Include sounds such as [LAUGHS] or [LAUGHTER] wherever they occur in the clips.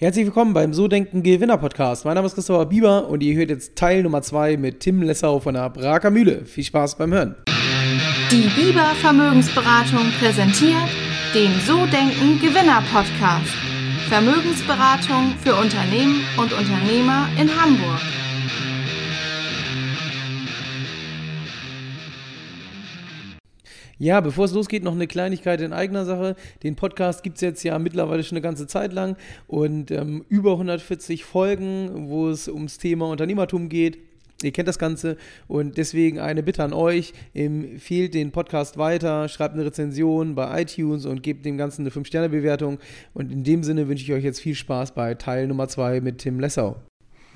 Herzlich willkommen beim So Denken Gewinner Podcast. Mein Name ist Christopher Bieber und ihr hört jetzt Teil Nummer 2 mit Tim Lessau von der Braker Mühle. Viel Spaß beim Hören. Die Bieber Vermögensberatung präsentiert den So Denken Gewinner Podcast. Vermögensberatung für Unternehmen und Unternehmer in Hamburg. Ja, bevor es losgeht, noch eine Kleinigkeit in eigener Sache. Den Podcast gibt es jetzt ja mittlerweile schon eine ganze Zeit lang und ähm, über 140 Folgen, wo es ums Thema Unternehmertum geht. Ihr kennt das Ganze und deswegen eine Bitte an euch. Empfehlt den Podcast weiter, schreibt eine Rezension bei iTunes und gebt dem Ganzen eine 5-Sterne-Bewertung. Und in dem Sinne wünsche ich euch jetzt viel Spaß bei Teil Nummer 2 mit Tim Lessau.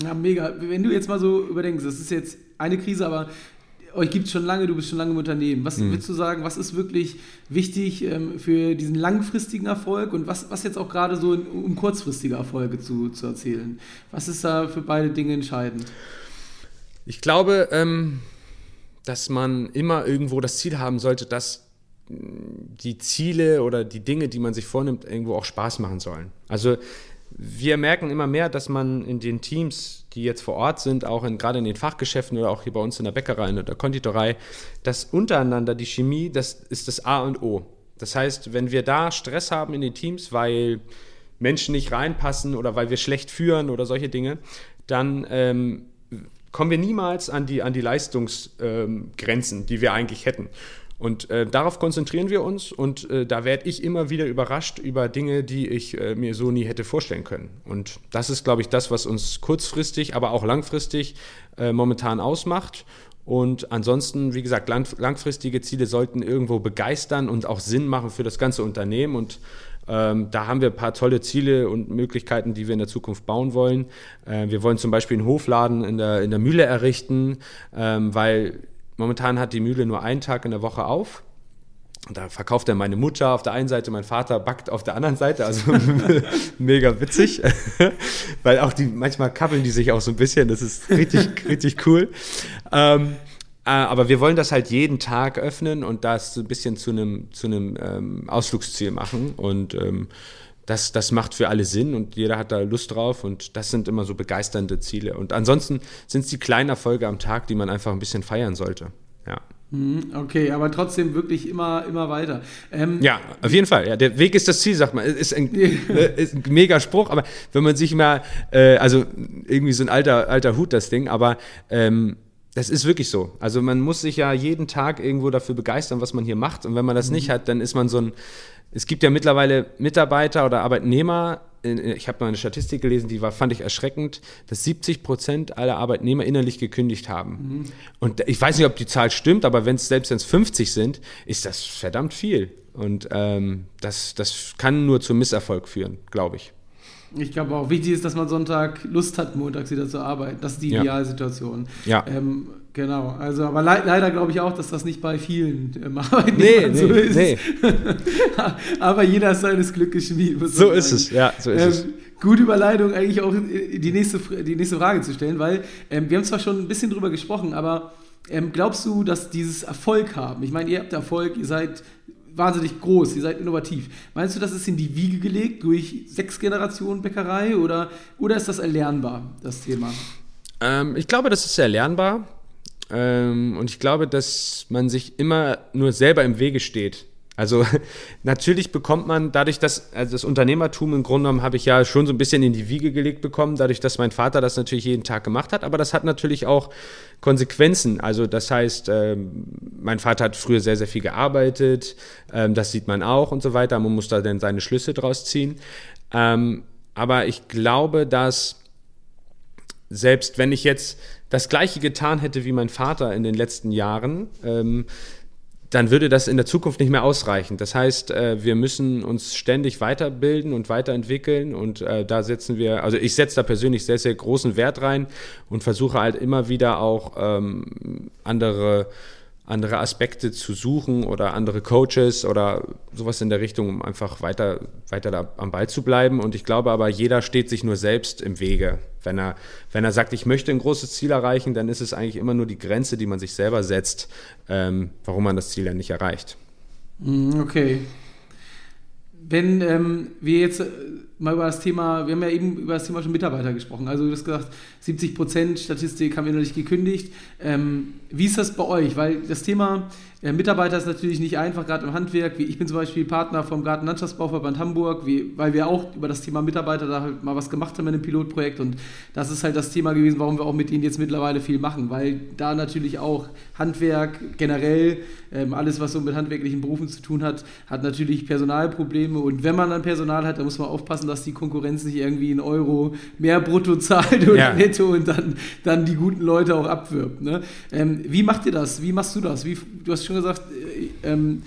Ja, mega. Wenn du jetzt mal so überdenkst, das ist jetzt eine Krise, aber euch gibt es schon lange, du bist schon lange im Unternehmen. Was mhm. würdest du sagen, was ist wirklich wichtig ähm, für diesen langfristigen Erfolg und was, was jetzt auch gerade so in, um kurzfristige Erfolge zu, zu erzählen? Was ist da für beide Dinge entscheidend? Ich glaube, ähm, dass man immer irgendwo das Ziel haben sollte, dass die Ziele oder die Dinge, die man sich vornimmt, irgendwo auch Spaß machen sollen. Also wir merken immer mehr, dass man in den Teams, die jetzt vor Ort sind, auch in, gerade in den Fachgeschäften oder auch hier bei uns in der Bäckerei und der Konditorei, dass untereinander die Chemie, das ist das A und O. Das heißt, wenn wir da Stress haben in den Teams, weil Menschen nicht reinpassen oder weil wir schlecht führen oder solche Dinge, dann ähm, kommen wir niemals an die, an die Leistungsgrenzen, ähm, die wir eigentlich hätten. Und äh, darauf konzentrieren wir uns und äh, da werde ich immer wieder überrascht über Dinge, die ich äh, mir so nie hätte vorstellen können. Und das ist, glaube ich, das, was uns kurzfristig, aber auch langfristig äh, momentan ausmacht. Und ansonsten, wie gesagt, lang, langfristige Ziele sollten irgendwo begeistern und auch Sinn machen für das ganze Unternehmen. Und ähm, da haben wir ein paar tolle Ziele und Möglichkeiten, die wir in der Zukunft bauen wollen. Äh, wir wollen zum Beispiel einen Hofladen in der, in der Mühle errichten, ähm, weil Momentan hat die Mühle nur einen Tag in der Woche auf. Und da verkauft er meine Mutter auf der einen Seite, mein Vater backt auf der anderen Seite, also [LAUGHS] mega witzig, [LAUGHS] weil auch die, manchmal kappeln die sich auch so ein bisschen, das ist richtig, [LAUGHS] richtig cool. Ähm, äh, aber wir wollen das halt jeden Tag öffnen und das so ein bisschen zu einem, zu einem ähm, Ausflugsziel machen und ähm, das, das macht für alle Sinn und jeder hat da Lust drauf und das sind immer so begeisternde Ziele. Und ansonsten sind es die kleinen Erfolge am Tag, die man einfach ein bisschen feiern sollte. Ja. Mhm, okay, aber trotzdem wirklich immer, immer weiter. Ähm, ja, auf jeden Fall. Ja, der Weg ist das Ziel, sagt man. Ist ein, [LAUGHS] ne, ist ein mega Spruch, aber wenn man sich mal, äh, also irgendwie so ein alter, alter Hut, das Ding, aber ähm, das ist wirklich so. Also man muss sich ja jeden Tag irgendwo dafür begeistern, was man hier macht. Und wenn man das mhm. nicht hat, dann ist man so ein, es gibt ja mittlerweile Mitarbeiter oder Arbeitnehmer, ich habe mal eine Statistik gelesen, die war, fand ich erschreckend, dass 70 Prozent aller Arbeitnehmer innerlich gekündigt haben. Mhm. Und ich weiß nicht, ob die Zahl stimmt, aber wenn es selbst wenn es 50 sind, ist das verdammt viel. Und ähm, das, das kann nur zum Misserfolg führen, glaube ich. Ich glaube auch, wichtig ist, dass man Sonntag Lust hat, montags wieder zu arbeiten. Das ist die Idealsituation. Ja. Ähm, genau. Also, aber le leider glaube ich auch, dass das nicht bei vielen ähm, [LAUGHS] Arbeitnehmern nee, so nee, ist. Nee. [LAUGHS] aber jeder ist seines Glückes Schmied. So ist es, ja, so ist ähm, es. Gute Überleitung, eigentlich auch die nächste, die nächste Frage zu stellen, weil ähm, wir haben zwar schon ein bisschen drüber gesprochen, aber ähm, glaubst du, dass dieses Erfolg haben? Ich meine, ihr habt Erfolg, ihr seid wahnsinnig groß, ihr seid innovativ. Meinst du, das ist in die Wiege gelegt durch sechs Generationen Bäckerei oder, oder ist das erlernbar, das Thema? Ähm, ich glaube, das ist erlernbar. Ähm, und ich glaube, dass man sich immer nur selber im Wege steht. Also [LAUGHS] natürlich bekommt man dadurch, dass also das Unternehmertum im Grunde genommen habe ich ja schon so ein bisschen in die Wiege gelegt bekommen, dadurch, dass mein Vater das natürlich jeden Tag gemacht hat, aber das hat natürlich auch Konsequenzen. Also das heißt, ähm, mein Vater hat früher sehr, sehr viel gearbeitet, ähm, das sieht man auch und so weiter, man muss da dann seine Schlüsse draus ziehen. Ähm, aber ich glaube, dass selbst wenn ich jetzt das gleiche getan hätte wie mein Vater in den letzten Jahren, ähm, dann würde das in der Zukunft nicht mehr ausreichen. Das heißt, äh, wir müssen uns ständig weiterbilden und weiterentwickeln und äh, da setzen wir, also ich setze da persönlich sehr, sehr großen Wert rein und versuche halt immer wieder auch ähm, andere andere Aspekte zu suchen oder andere Coaches oder sowas in der Richtung, um einfach weiter, weiter da am Ball zu bleiben. Und ich glaube aber, jeder steht sich nur selbst im Wege. Wenn er, wenn er sagt, ich möchte ein großes Ziel erreichen, dann ist es eigentlich immer nur die Grenze, die man sich selber setzt, ähm, warum man das Ziel dann nicht erreicht. Mm, okay. Wenn ähm, wir jetzt mal über das Thema, wir haben ja eben über das Thema schon Mitarbeiter gesprochen. Also du hast gesagt, 70 Prozent Statistik haben wir noch nicht gekündigt. Ähm, wie ist das bei euch? Weil das Thema ja, Mitarbeiter ist natürlich nicht einfach, gerade im Handwerk. Wie, ich bin zum Beispiel Partner vom Gartenlandschaftsbauverband Hamburg, wie, weil wir auch über das Thema Mitarbeiter da halt mal was gemacht haben in einem Pilotprojekt. Und das ist halt das Thema gewesen, warum wir auch mit denen jetzt mittlerweile viel machen, weil da natürlich auch Handwerk generell, ähm, alles was so mit handwerklichen Berufen zu tun hat, hat natürlich Personalprobleme. Und wenn man dann Personal hat, dann muss man aufpassen, dass die Konkurrenz nicht irgendwie in Euro mehr brutto zahlt oder ja. netto und dann, dann die guten Leute auch abwirbt. Ne? Ähm, wie macht ihr das? Wie machst du das? Wie, du hast schon schon gesagt, äh, ähm,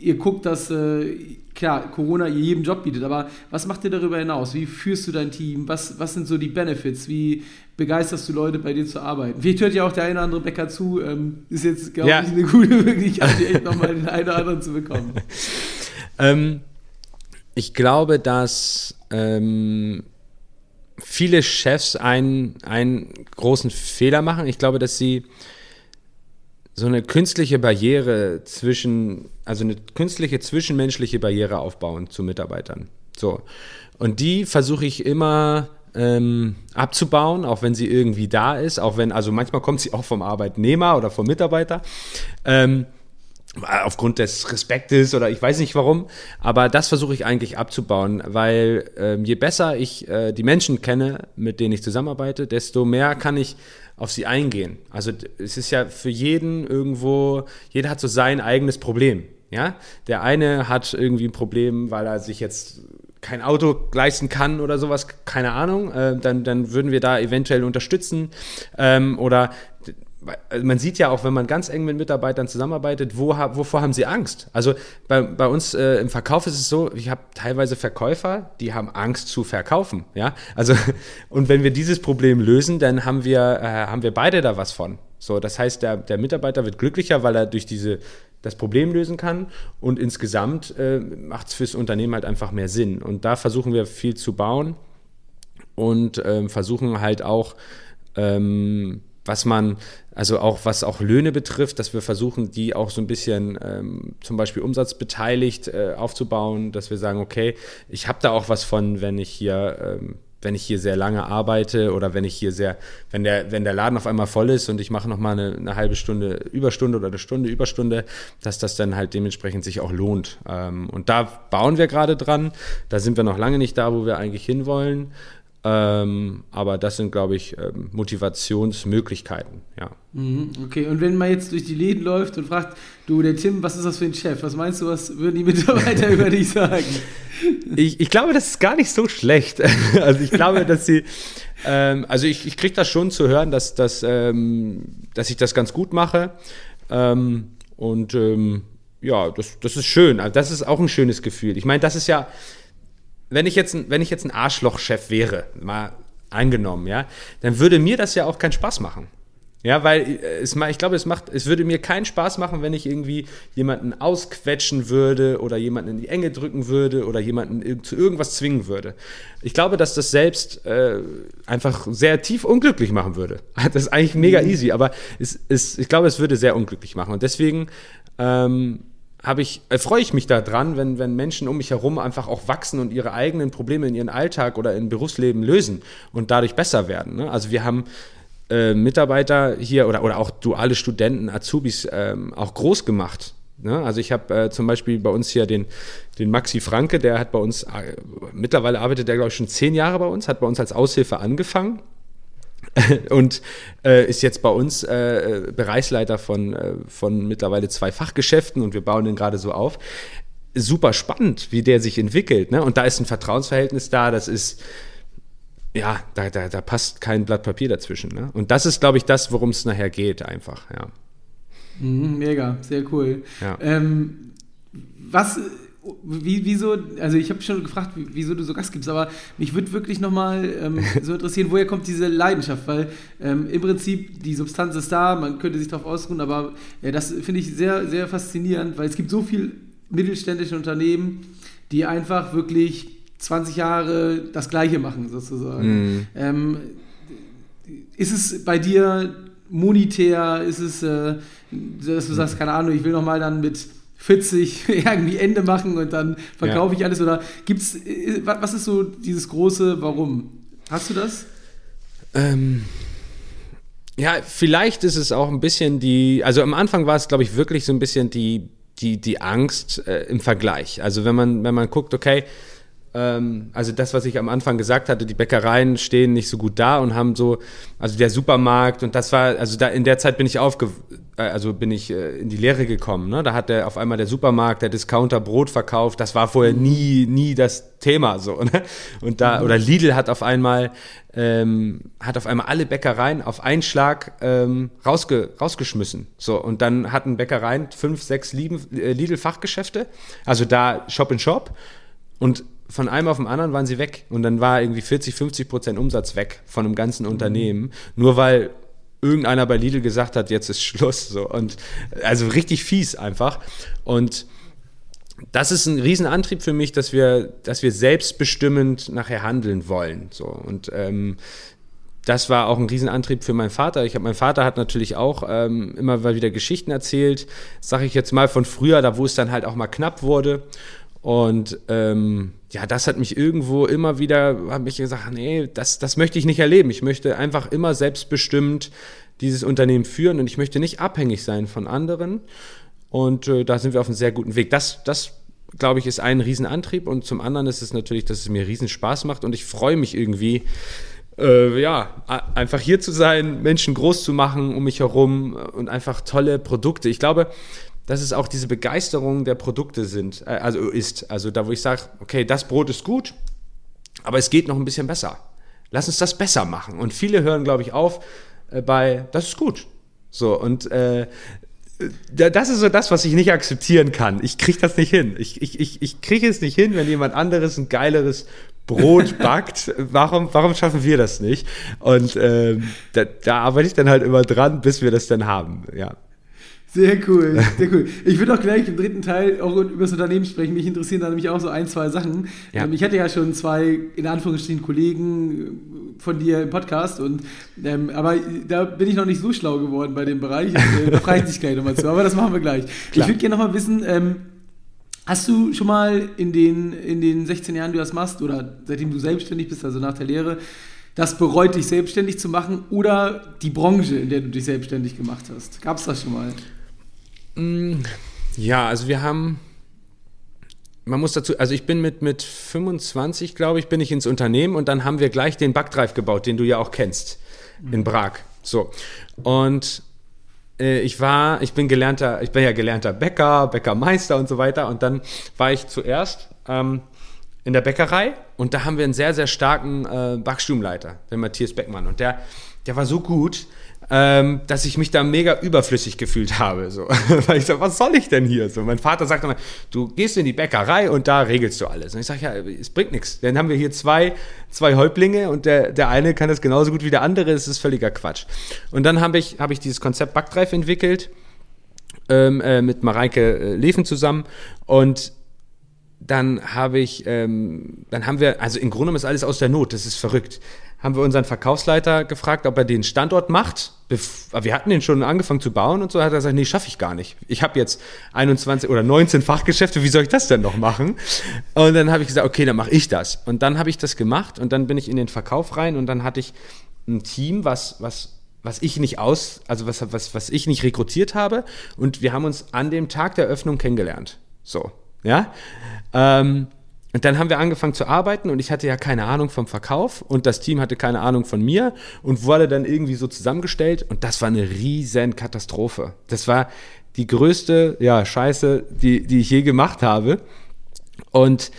ihr guckt, dass, äh, klar, Corona ihr jedem Job bietet, aber was macht ihr darüber hinaus? Wie führst du dein Team? Was, was sind so die Benefits? Wie begeisterst du Leute, bei dir zu arbeiten? Vielleicht hört ja auch der eine oder andere Bäcker zu. Ähm, ist jetzt, glaube ja. ich, eine gute Möglichkeit, echt nochmal den einen oder anderen zu bekommen. [LAUGHS] ähm, ich glaube, dass ähm, viele Chefs einen, einen großen Fehler machen. Ich glaube, dass sie so eine künstliche Barriere zwischen, also eine künstliche zwischenmenschliche Barriere aufbauen zu Mitarbeitern. So. Und die versuche ich immer ähm, abzubauen, auch wenn sie irgendwie da ist, auch wenn, also manchmal kommt sie auch vom Arbeitnehmer oder vom Mitarbeiter. Ähm, aufgrund des Respektes oder ich weiß nicht warum, aber das versuche ich eigentlich abzubauen, weil ähm, je besser ich äh, die Menschen kenne, mit denen ich zusammenarbeite, desto mehr kann ich auf sie eingehen. Also es ist ja für jeden irgendwo, jeder hat so sein eigenes Problem. Ja, der eine hat irgendwie ein Problem, weil er sich jetzt kein Auto leisten kann oder sowas, keine Ahnung, äh, dann, dann würden wir da eventuell unterstützen. Ähm, oder man sieht ja auch, wenn man ganz eng mit Mitarbeitern zusammenarbeitet, wo, wovor haben sie Angst? Also bei, bei uns äh, im Verkauf ist es so, ich habe teilweise Verkäufer, die haben Angst zu verkaufen. Ja, also [LAUGHS] und wenn wir dieses Problem lösen, dann haben wir, äh, haben wir beide da was von. So, das heißt, der, der Mitarbeiter wird glücklicher, weil er durch diese das Problem lösen kann und insgesamt äh, macht es fürs Unternehmen halt einfach mehr Sinn. Und da versuchen wir viel zu bauen und ähm, versuchen halt auch ähm, was man, also auch was auch Löhne betrifft, dass wir versuchen, die auch so ein bisschen ähm, zum Beispiel umsatzbeteiligt äh, aufzubauen, dass wir sagen, okay, ich habe da auch was von, wenn ich hier, ähm, wenn ich hier sehr lange arbeite oder wenn ich hier sehr, wenn der, wenn der Laden auf einmal voll ist und ich mache nochmal eine, eine halbe Stunde Überstunde oder eine Stunde Überstunde, dass das dann halt dementsprechend sich auch lohnt. Ähm, und da bauen wir gerade dran. Da sind wir noch lange nicht da, wo wir eigentlich hinwollen. Ähm, aber das sind, glaube ich, ähm, Motivationsmöglichkeiten, ja. Mhm, okay, und wenn man jetzt durch die Läden läuft und fragt, du, der Tim, was ist das für ein Chef? Was meinst du, was würden die Mitarbeiter [LAUGHS] über dich sagen? Ich, ich glaube, das ist gar nicht so schlecht. [LAUGHS] Also ich glaube, dass sie, ähm, also ich, ich kriege das schon zu hören, dass, dass, ähm, dass ich das ganz gut mache. Ähm, und ähm, ja, das, das ist schön. Also das ist auch ein schönes Gefühl. Ich meine, das ist ja, wenn ich jetzt, wenn ich jetzt ein Arschlochchef wäre, mal angenommen, ja, dann würde mir das ja auch keinen Spaß machen. Ja, weil äh, es, ich glaube, es macht, es würde mir keinen Spaß machen, wenn ich irgendwie jemanden ausquetschen würde oder jemanden in die Enge drücken würde oder jemanden zu irgendwas zwingen würde. Ich glaube, dass das selbst äh, einfach sehr tief unglücklich machen würde. [LAUGHS] Das ist eigentlich mega mhm. easy, aber es, es, ich glaube, es würde sehr unglücklich machen. Und deswegen ähm, habe ich, äh, freue ich mich daran, wenn, wenn Menschen um mich herum einfach auch wachsen und ihre eigenen Probleme in ihren Alltag oder in Berufsleben lösen und dadurch besser werden. Ne? Also wir haben äh, Mitarbeiter hier oder, oder auch duale Studenten, Azubis ähm, auch groß gemacht. Ne? Also ich habe äh, zum Beispiel bei uns hier den, den Maxi Franke, der hat bei uns, äh, mittlerweile arbeitet der glaube ich schon zehn Jahre bei uns, hat bei uns als Aushilfe angefangen [LAUGHS] und äh, ist jetzt bei uns äh, Bereichsleiter von, äh, von mittlerweile zwei Fachgeschäften und wir bauen den gerade so auf. Super spannend, wie der sich entwickelt. Ne? Und da ist ein Vertrauensverhältnis da, das ist, ja, da, da, da passt kein Blatt Papier dazwischen. Ne? Und das ist, glaube ich, das, worum es nachher geht, einfach, ja. Mhm, mega, sehr cool. Ja. Ähm, was wie, wieso, also ich habe schon gefragt, wieso du so Gast gibst, aber mich würde wirklich nochmal ähm, [LAUGHS] so interessieren, woher kommt diese Leidenschaft, weil ähm, im Prinzip die Substanz ist da, man könnte sich darauf ausruhen, aber ja, das finde ich sehr, sehr faszinierend, weil es gibt so viele mittelständische Unternehmen, die einfach wirklich 20 Jahre das Gleiche machen, sozusagen. Mm. Ähm, ist es bei dir monetär, ist es, äh, dass du sagst, keine Ahnung, ich will nochmal dann mit 40 [LAUGHS] irgendwie Ende machen und dann verkaufe ja. ich alles? Oder gibt's, äh, was ist so dieses große Warum? Hast du das? Ähm, ja, vielleicht ist es auch ein bisschen die, also am Anfang war es, glaube ich, wirklich so ein bisschen die, die, die Angst äh, im Vergleich. Also wenn man, wenn man guckt, okay, also das, was ich am Anfang gesagt hatte, die Bäckereien stehen nicht so gut da und haben so, also der Supermarkt und das war, also da in der Zeit bin ich aufge, äh, also bin ich äh, in die Lehre gekommen. Ne? Da hat der auf einmal der Supermarkt, der Discounter Brot verkauft. Das war vorher nie, nie das Thema so. Ne? Und da oder Lidl hat auf einmal ähm, hat auf einmal alle Bäckereien auf einen Schlag ähm, rausge, rausgeschmissen. So und dann hatten Bäckereien fünf, sechs äh, Lidl Fachgeschäfte, also da Shop in Shop und von einem auf den anderen waren sie weg. Und dann war irgendwie 40, 50 Prozent Umsatz weg von einem ganzen Unternehmen. Nur weil irgendeiner bei Lidl gesagt hat, jetzt ist Schluss. So. Und also richtig fies einfach. Und das ist ein Riesenantrieb für mich, dass wir, dass wir selbstbestimmend nachher handeln wollen. So. Und ähm, das war auch ein Riesenantrieb für meinen Vater. Ich habe, mein Vater hat natürlich auch ähm, immer mal wieder Geschichten erzählt, sage ich jetzt mal von früher, da wo es dann halt auch mal knapp wurde. Und ähm, ja, das hat mich irgendwo immer wieder, habe ich gesagt, nee, das, das möchte ich nicht erleben. Ich möchte einfach immer selbstbestimmt dieses Unternehmen führen und ich möchte nicht abhängig sein von anderen. Und äh, da sind wir auf einem sehr guten Weg. Das, das glaube ich, ist ein Riesenantrieb und zum anderen ist es natürlich, dass es mir riesen Spaß macht und ich freue mich irgendwie, äh, ja, einfach hier zu sein, Menschen groß zu machen um mich herum und einfach tolle Produkte. Ich glaube, dass es auch diese Begeisterung der Produkte sind, äh, also ist. Also da, wo ich sage, okay, das Brot ist gut, aber es geht noch ein bisschen besser. Lass uns das besser machen. Und viele hören, glaube ich, auf äh, bei, das ist gut. So, und äh, das ist so das, was ich nicht akzeptieren kann. Ich kriege das nicht hin. Ich, ich, ich, ich kriege es nicht hin, wenn jemand anderes ein geileres Brot [LAUGHS] backt. Warum, warum schaffen wir das nicht? Und ähm, da, da arbeite ich dann halt immer dran, bis wir das dann haben. Ja. Sehr cool, sehr cool. Ich würde auch gleich im dritten Teil auch über das Unternehmen sprechen. Mich interessieren da nämlich auch so ein, zwei Sachen. Ja. Ähm, ich hatte ja schon zwei, in Anführungsstrichen, Kollegen äh, von dir im Podcast, und, ähm, aber da bin ich noch nicht so schlau geworden bei dem Bereich. Äh, da frage ich dich gleich nochmal zu, aber das machen wir gleich. Klar. Ich würde gerne nochmal wissen, ähm, hast du schon mal in den, in den 16 Jahren, die du das machst, oder seitdem du selbstständig bist, also nach der Lehre, das bereut, dich selbstständig zu machen oder die Branche, in der du dich selbstständig gemacht hast? Gab es das schon mal? Mm, ja, also wir haben, man muss dazu, also ich bin mit, mit 25, glaube ich, bin ich ins Unternehmen und dann haben wir gleich den Backdrive gebaut, den du ja auch kennst, in Prag. So. Und äh, ich war, ich bin gelernter, ich bin ja gelernter Bäcker, Bäckermeister und so weiter. Und dann war ich zuerst ähm, in der Bäckerei und da haben wir einen sehr, sehr starken äh, Backstubenleiter, den Matthias Beckmann. Und der, der war so gut, ähm, dass ich mich da mega überflüssig gefühlt habe. So. [LAUGHS] Weil ich so, was soll ich denn hier? So, mein Vater sagt immer, du gehst in die Bäckerei und da regelst du alles. Und ich sage, ja, es bringt nichts. Dann haben wir hier zwei, zwei Häuptlinge und der, der eine kann das genauso gut wie der andere. Es ist völliger Quatsch. Und dann habe ich, hab ich dieses Konzept Backdrive entwickelt ähm, äh, mit Mareike äh, Leven zusammen und dann habe ich, ähm, dann haben wir, also im Grunde genommen ist alles aus der Not, das ist verrückt haben wir unseren Verkaufsleiter gefragt, ob er den Standort macht. Wir hatten den schon angefangen zu bauen und so. Hat er gesagt, nee, schaffe ich gar nicht. Ich habe jetzt 21 oder 19 Fachgeschäfte, wie soll ich das denn noch machen? Und dann habe ich gesagt, okay, dann mache ich das. Und dann habe ich das gemacht und dann bin ich in den Verkauf rein und dann hatte ich ein Team, was, was, was ich nicht aus, also was, was, was ich nicht rekrutiert habe. Und wir haben uns an dem Tag der Öffnung kennengelernt. So, ja. Ähm, und dann haben wir angefangen zu arbeiten und ich hatte ja keine Ahnung vom Verkauf und das Team hatte keine Ahnung von mir und wurde dann irgendwie so zusammengestellt und das war eine riesen Katastrophe. Das war die größte, ja, Scheiße, die, die ich je gemacht habe. Und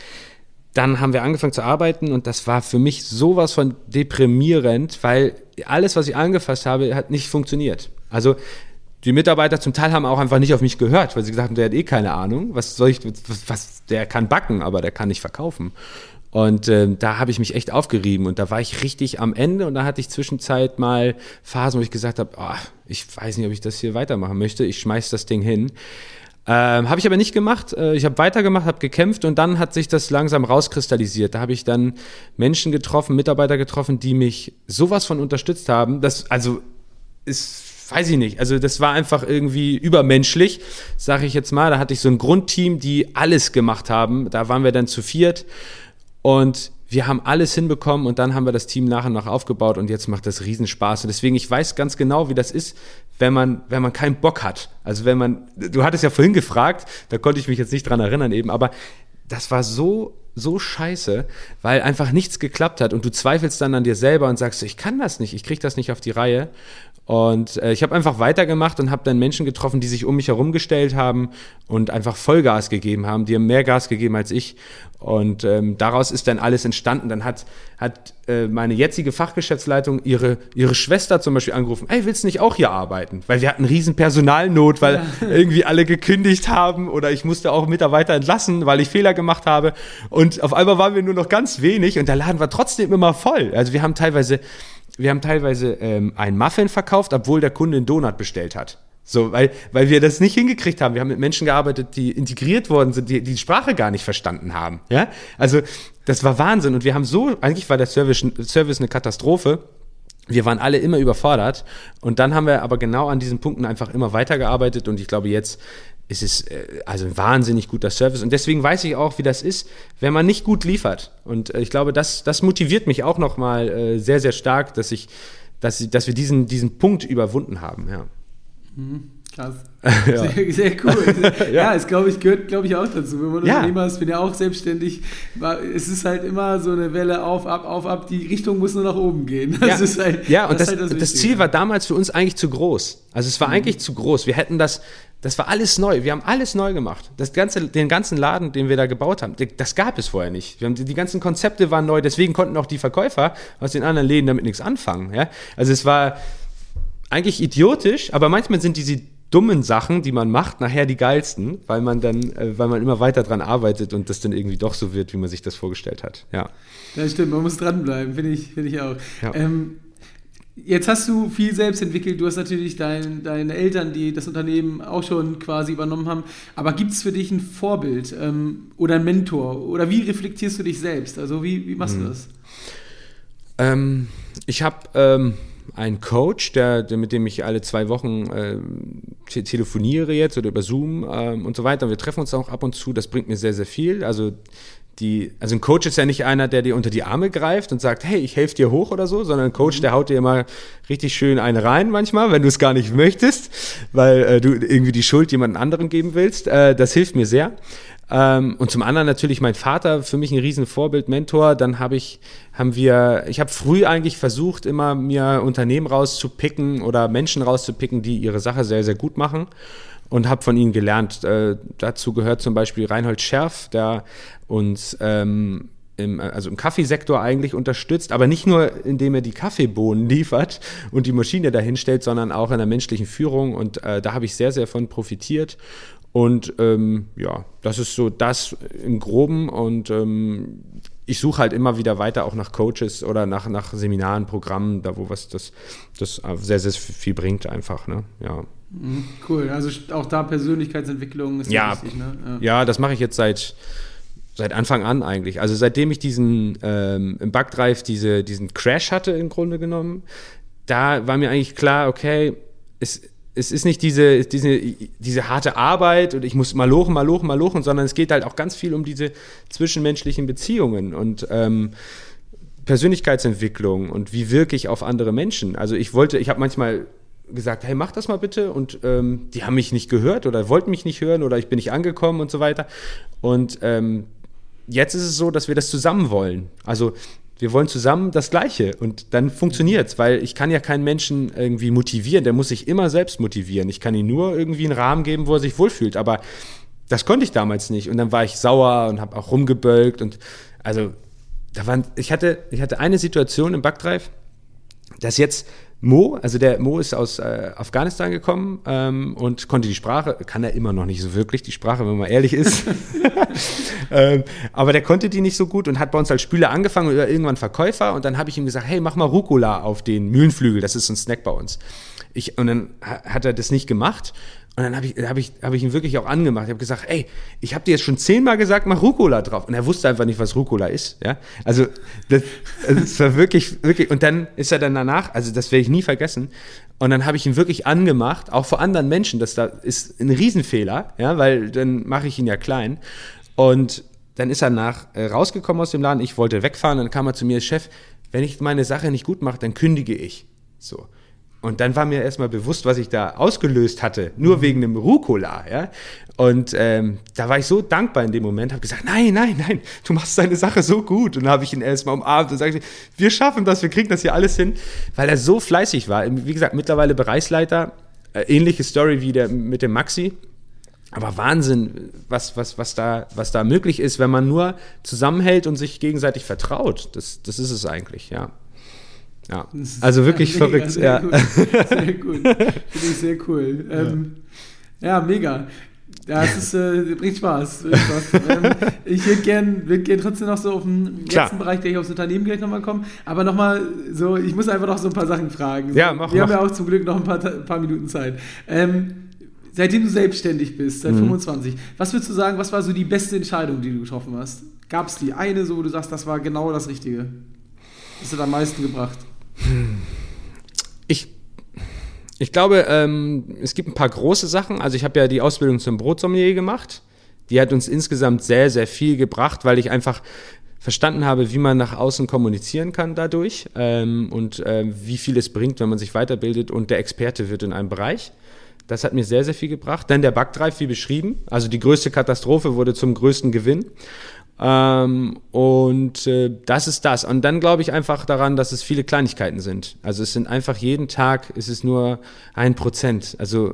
dann haben wir angefangen zu arbeiten und das war für mich sowas von deprimierend, weil alles, was ich angefasst habe, hat nicht funktioniert. Also die Mitarbeiter zum Teil haben auch einfach nicht auf mich gehört, weil sie gesagt haben, der hat eh keine Ahnung. Was soll ich, was, was der kann backen, aber der kann nicht verkaufen. Und äh, da habe ich mich echt aufgerieben und da war ich richtig am Ende und da hatte ich zwischenzeit mal Phasen, wo ich gesagt habe, oh, ich weiß nicht, ob ich das hier weitermachen möchte. Ich schmeiß das Ding hin. Ähm, habe ich aber nicht gemacht. Äh, ich habe weitergemacht, habe gekämpft und dann hat sich das langsam rauskristallisiert. Da habe ich dann Menschen getroffen, Mitarbeiter getroffen, die mich sowas von unterstützt haben. Das also ist weiß ich nicht. Also das war einfach irgendwie übermenschlich, sage ich jetzt mal. Da hatte ich so ein Grundteam, die alles gemacht haben. Da waren wir dann zu viert und wir haben alles hinbekommen und dann haben wir das Team nach und nach aufgebaut und jetzt macht das Riesenspaß. Und deswegen, ich weiß ganz genau, wie das ist, wenn man, wenn man keinen Bock hat. Also wenn man, du hattest ja vorhin gefragt, da konnte ich mich jetzt nicht dran erinnern eben, aber das war so so scheiße, weil einfach nichts geklappt hat und du zweifelst dann an dir selber und sagst, ich kann das nicht, ich kriege das nicht auf die Reihe. Und äh, ich habe einfach weitergemacht und habe dann Menschen getroffen, die sich um mich herum gestellt haben und einfach Vollgas gegeben haben, die haben mehr Gas gegeben als ich. Und ähm, daraus ist dann alles entstanden. Dann hat, hat äh, meine jetzige Fachgeschäftsleitung ihre, ihre Schwester zum Beispiel angerufen, ey, willst du nicht auch hier arbeiten? Weil wir hatten riesen Personalnot, weil ja. [LAUGHS] irgendwie alle gekündigt haben oder ich musste auch Mitarbeiter entlassen, weil ich Fehler gemacht habe. Und auf einmal waren wir nur noch ganz wenig und der Laden war trotzdem immer voll. Also wir haben teilweise wir haben teilweise ähm, einen Muffin verkauft, obwohl der Kunde einen Donut bestellt hat. So, weil, weil wir das nicht hingekriegt haben. Wir haben mit Menschen gearbeitet, die integriert worden sind, die die Sprache gar nicht verstanden haben. Ja, also das war Wahnsinn. Und wir haben so, eigentlich war der Service, Service eine Katastrophe. Wir waren alle immer überfordert. Und dann haben wir aber genau an diesen Punkten einfach immer weitergearbeitet. Und ich glaube, jetzt ist es äh, also ein wahnsinnig guter Service. Und deswegen weiß ich auch, wie das ist, wenn man nicht gut liefert. Und äh, ich glaube, das, das motiviert mich auch nochmal äh, sehr, sehr stark, dass ich, dass, dass wir diesen, diesen Punkt überwunden haben. Ja. Mhm. Krass. [LAUGHS] ja. Sehr, sehr cool. [LAUGHS] ja, ja es glaube ich, gehört, glaube ich, auch dazu. Wenn man ja. Unternehmer ist, bin ja auch selbstständig. Es ist halt immer so eine Welle auf, ab, auf, ab. Die Richtung muss nur nach oben gehen. Das ja, ist halt, ja und das, das, halt das, das, Ziel war damals für uns eigentlich zu groß. Also es war mhm. eigentlich zu groß. Wir hätten das, das war alles neu. Wir haben alles neu gemacht. Das ganze, den ganzen Laden, den wir da gebaut haben, das gab es vorher nicht. Wir haben, die ganzen Konzepte waren neu, deswegen konnten auch die Verkäufer aus den anderen Läden damit nichts anfangen. Ja? Also es war eigentlich idiotisch, aber manchmal sind diese dummen Sachen, die man macht, nachher die geilsten, weil man dann, äh, weil man immer weiter dran arbeitet und das dann irgendwie doch so wird, wie man sich das vorgestellt hat. Ja. Ja, stimmt, man muss dranbleiben, finde ich, find ich auch. Ja. Ähm, Jetzt hast du viel selbst entwickelt. Du hast natürlich dein, deine Eltern, die das Unternehmen auch schon quasi übernommen haben. Aber gibt es für dich ein Vorbild ähm, oder ein Mentor? Oder wie reflektierst du dich selbst? Also wie, wie machst hm. du das? Ähm, ich habe ähm, einen Coach, der, der, mit dem ich alle zwei Wochen äh, te telefoniere jetzt oder über Zoom ähm, und so weiter. Wir treffen uns auch ab und zu. Das bringt mir sehr, sehr viel. Also die, also ein Coach ist ja nicht einer, der dir unter die Arme greift und sagt, hey, ich helfe dir hoch oder so, sondern ein Coach, der haut dir immer richtig schön eine rein manchmal, wenn du es gar nicht möchtest, weil äh, du irgendwie die Schuld jemand anderen geben willst. Äh, das hilft mir sehr. Ähm, und zum anderen natürlich mein Vater, für mich ein riesen Vorbild, Mentor. Dann habe ich, haben wir, ich habe früh eigentlich versucht, immer mir Unternehmen rauszupicken oder Menschen rauszupicken, die ihre Sache sehr, sehr gut machen und habe von ihnen gelernt. Äh, dazu gehört zum Beispiel Reinhold Scherf, der uns ähm, im, also im Kaffeesektor eigentlich unterstützt, aber nicht nur, indem er die Kaffeebohnen liefert und die Maschine dahin stellt, sondern auch in der menschlichen Führung. Und äh, da habe ich sehr, sehr von profitiert. Und ähm, ja, das ist so das im Groben. Und ähm, ich suche halt immer wieder weiter auch nach Coaches oder nach, nach Seminaren, Programmen, da wo was das, das sehr, sehr viel bringt einfach. Ne? Ja. Mhm, cool, also auch da Persönlichkeitsentwicklung ist ja wichtig, ne? Ja, ja das mache ich jetzt seit, seit Anfang an eigentlich. Also seitdem ich diesen ähm, im Backdrive diese, diesen Crash hatte im Grunde genommen, da war mir eigentlich klar, okay, es, es ist nicht diese, diese, diese harte Arbeit und ich muss mal lochen, mal lochen, mal lochen, sondern es geht halt auch ganz viel um diese zwischenmenschlichen Beziehungen und ähm, Persönlichkeitsentwicklung und wie wirke ich auf andere Menschen. Also ich wollte, ich habe manchmal gesagt, hey, mach das mal bitte. Und ähm, die haben mich nicht gehört oder wollten mich nicht hören oder ich bin nicht angekommen und so weiter. Und ähm, jetzt ist es so, dass wir das zusammen wollen. Also wir wollen zusammen das Gleiche. Und dann funktioniert es, weil ich kann ja keinen Menschen irgendwie motivieren, der muss sich immer selbst motivieren. Ich kann ihm nur irgendwie einen Rahmen geben, wo er sich wohlfühlt, aber das konnte ich damals nicht. Und dann war ich sauer und habe auch rumgebölkt. Und also da waren, ich hatte, ich hatte eine Situation im Backdrive, dass jetzt Mo, also der Mo ist aus äh, Afghanistan gekommen ähm, und konnte die Sprache, kann er immer noch nicht so wirklich, die Sprache, wenn man ehrlich ist. [LAUGHS] ähm, aber der konnte die nicht so gut und hat bei uns als Spüler angefangen oder irgendwann Verkäufer und dann habe ich ihm gesagt, hey, mach mal Rucola auf den Mühlenflügel, das ist ein Snack bei uns. Ich, und dann hat er das nicht gemacht Und dann habe ich, hab ich, hab ich ihn wirklich auch angemacht. Ich habe gesagt, ey, ich habe dir jetzt schon zehnmal gesagt, mach Rucola drauf. Und er wusste einfach nicht, was Rucola ist. Ja? Also das, also das war wirklich, wirklich. Und dann ist er dann danach, also das werde ich nie vergessen. Und dann habe ich ihn wirklich angemacht, auch vor anderen Menschen. Das da ist ein Riesenfehler, ja, weil dann mache ich ihn ja klein. Und dann ist er nach äh, rausgekommen aus dem Laden. Ich wollte wegfahren. Dann kam er zu mir, Chef, wenn ich meine Sache nicht gut mache, dann kündige ich. So. Und dann war mir erstmal bewusst, was ich da ausgelöst hatte, nur wegen dem Rucola. Ja? Und ähm, da war ich so dankbar in dem Moment, habe gesagt, nein, nein, nein, du machst deine Sache so gut. Und dann habe ich ihn erstmal umarmt und sagte, wir schaffen das, wir kriegen das hier alles hin, weil er so fleißig war. Wie gesagt, mittlerweile Bereichsleiter, äh, ähnliche Story wie der mit dem Maxi. Aber Wahnsinn, was, was, was, da, was da möglich ist, wenn man nur zusammenhält und sich gegenseitig vertraut. Das, das ist es eigentlich, ja. Ja, also wirklich [LAUGHS] mega, verrückt. Sehr ja. Gut. Sehr [LAUGHS] cool. Finde ich sehr cool. Ähm, ja. ja. mega. Ja, es ist, äh, bringt Spaß. Spaß. [LAUGHS] ähm, ich würde gerne würd gern trotzdem noch so auf den Klar. letzten Bereich, der ich aufs Unternehmen gleich nochmal kommen. Aber nochmal so, ich muss einfach noch so ein paar Sachen fragen. So, ja, mach Wir mach. haben ja auch zum Glück noch ein paar, paar Minuten Zeit. Ähm, seitdem du selbstständig bist, seit mhm. 25, was würdest du sagen, was war so die beste Entscheidung, die du getroffen hast? Gab es die eine, so wo du sagst, das war genau das Richtige? Was hat am meisten gebracht? Ich, ich glaube, ähm, es gibt ein paar große Sachen. Also ich habe ja die Ausbildung zum Brotsommelier gemacht. Die hat uns insgesamt sehr, sehr viel gebracht, weil ich einfach verstanden habe, wie man nach außen kommunizieren kann dadurch ähm, und äh, wie viel es bringt, wenn man sich weiterbildet und der Experte wird in einem Bereich. Das hat mir sehr, sehr viel gebracht. Dann der Backdrive, wie beschrieben. Also die größte Katastrophe wurde zum größten Gewinn. Ähm, und äh, das ist das. Und dann glaube ich einfach daran, dass es viele Kleinigkeiten sind. Also es sind einfach jeden Tag ist es nur ein Prozent. Also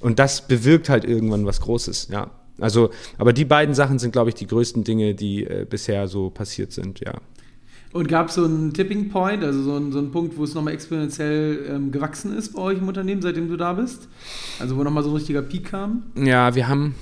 und das bewirkt halt irgendwann was Großes. Ja. Also, aber die beiden Sachen sind, glaube ich, die größten Dinge, die äh, bisher so passiert sind. Ja. Und gab es so einen Tipping Point, also so einen, so einen Punkt, wo es nochmal exponentiell ähm, gewachsen ist bei euch im Unternehmen, seitdem du da bist? Also wo nochmal so ein richtiger Peak kam? Ja, wir haben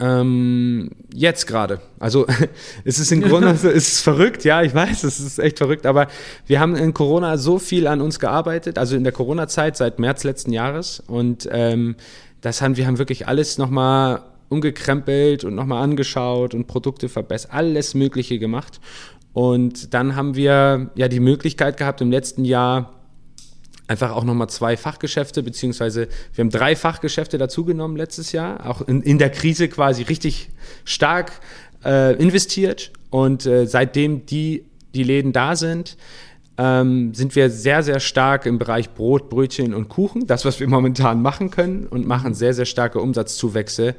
ähm, jetzt gerade. Also [LAUGHS] es ist im Grunde, [LAUGHS] es ist verrückt, ja, ich weiß, es ist echt verrückt, aber wir haben in Corona so viel an uns gearbeitet, also in der Corona-Zeit seit März letzten Jahres und ähm, das haben wir haben wirklich alles nochmal umgekrempelt und nochmal angeschaut und Produkte verbessert, alles Mögliche gemacht. Und dann haben wir ja die Möglichkeit gehabt, im letzten Jahr einfach auch nochmal zwei Fachgeschäfte, beziehungsweise wir haben drei Fachgeschäfte dazugenommen letztes Jahr, auch in, in der Krise quasi richtig stark äh, investiert. Und äh, seitdem die, die Läden da sind, ähm, sind wir sehr, sehr stark im Bereich Brot, Brötchen und Kuchen. Das, was wir momentan machen können und machen sehr, sehr starke Umsatzzuwächse.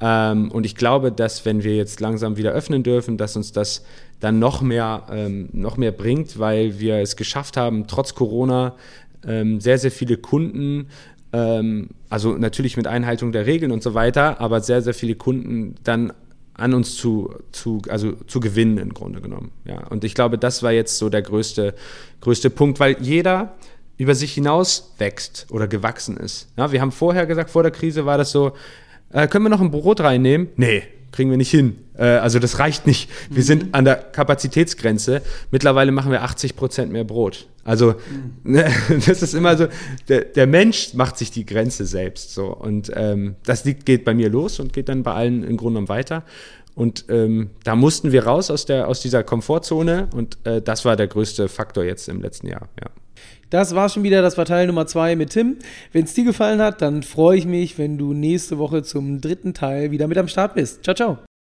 Ähm, und ich glaube, dass wenn wir jetzt langsam wieder öffnen dürfen, dass uns das dann noch mehr, ähm, noch mehr bringt, weil wir es geschafft haben, trotz Corona ähm, sehr, sehr viele Kunden, ähm, also natürlich mit Einhaltung der Regeln und so weiter, aber sehr, sehr viele Kunden dann an uns zu, zu, also zu gewinnen im Grunde genommen. Ja. Und ich glaube, das war jetzt so der größte, größte Punkt, weil jeder über sich hinaus wächst oder gewachsen ist. Ja, wir haben vorher gesagt, vor der Krise war das so, äh, können wir noch ein Brot reinnehmen? Nee, kriegen wir nicht hin. Äh, also das reicht nicht. Wir mhm. sind an der Kapazitätsgrenze. Mittlerweile machen wir 80 Prozent mehr Brot. Also mhm. ne, [LAUGHS] das ist immer so, der, der, Mensch macht sich die Grenze selbst so. Und ähm, das liegt, geht bei mir los und geht dann bei allen im Grunde genommen weiter. Und ähm, da mussten wir raus aus, der, aus dieser Komfortzone und äh, das war der größte Faktor jetzt im letzten Jahr. Ja. Das war schon wieder, das war Teil Nummer zwei mit Tim. Wenn es dir gefallen hat, dann freue ich mich, wenn du nächste Woche zum dritten Teil wieder mit am Start bist. Ciao, ciao.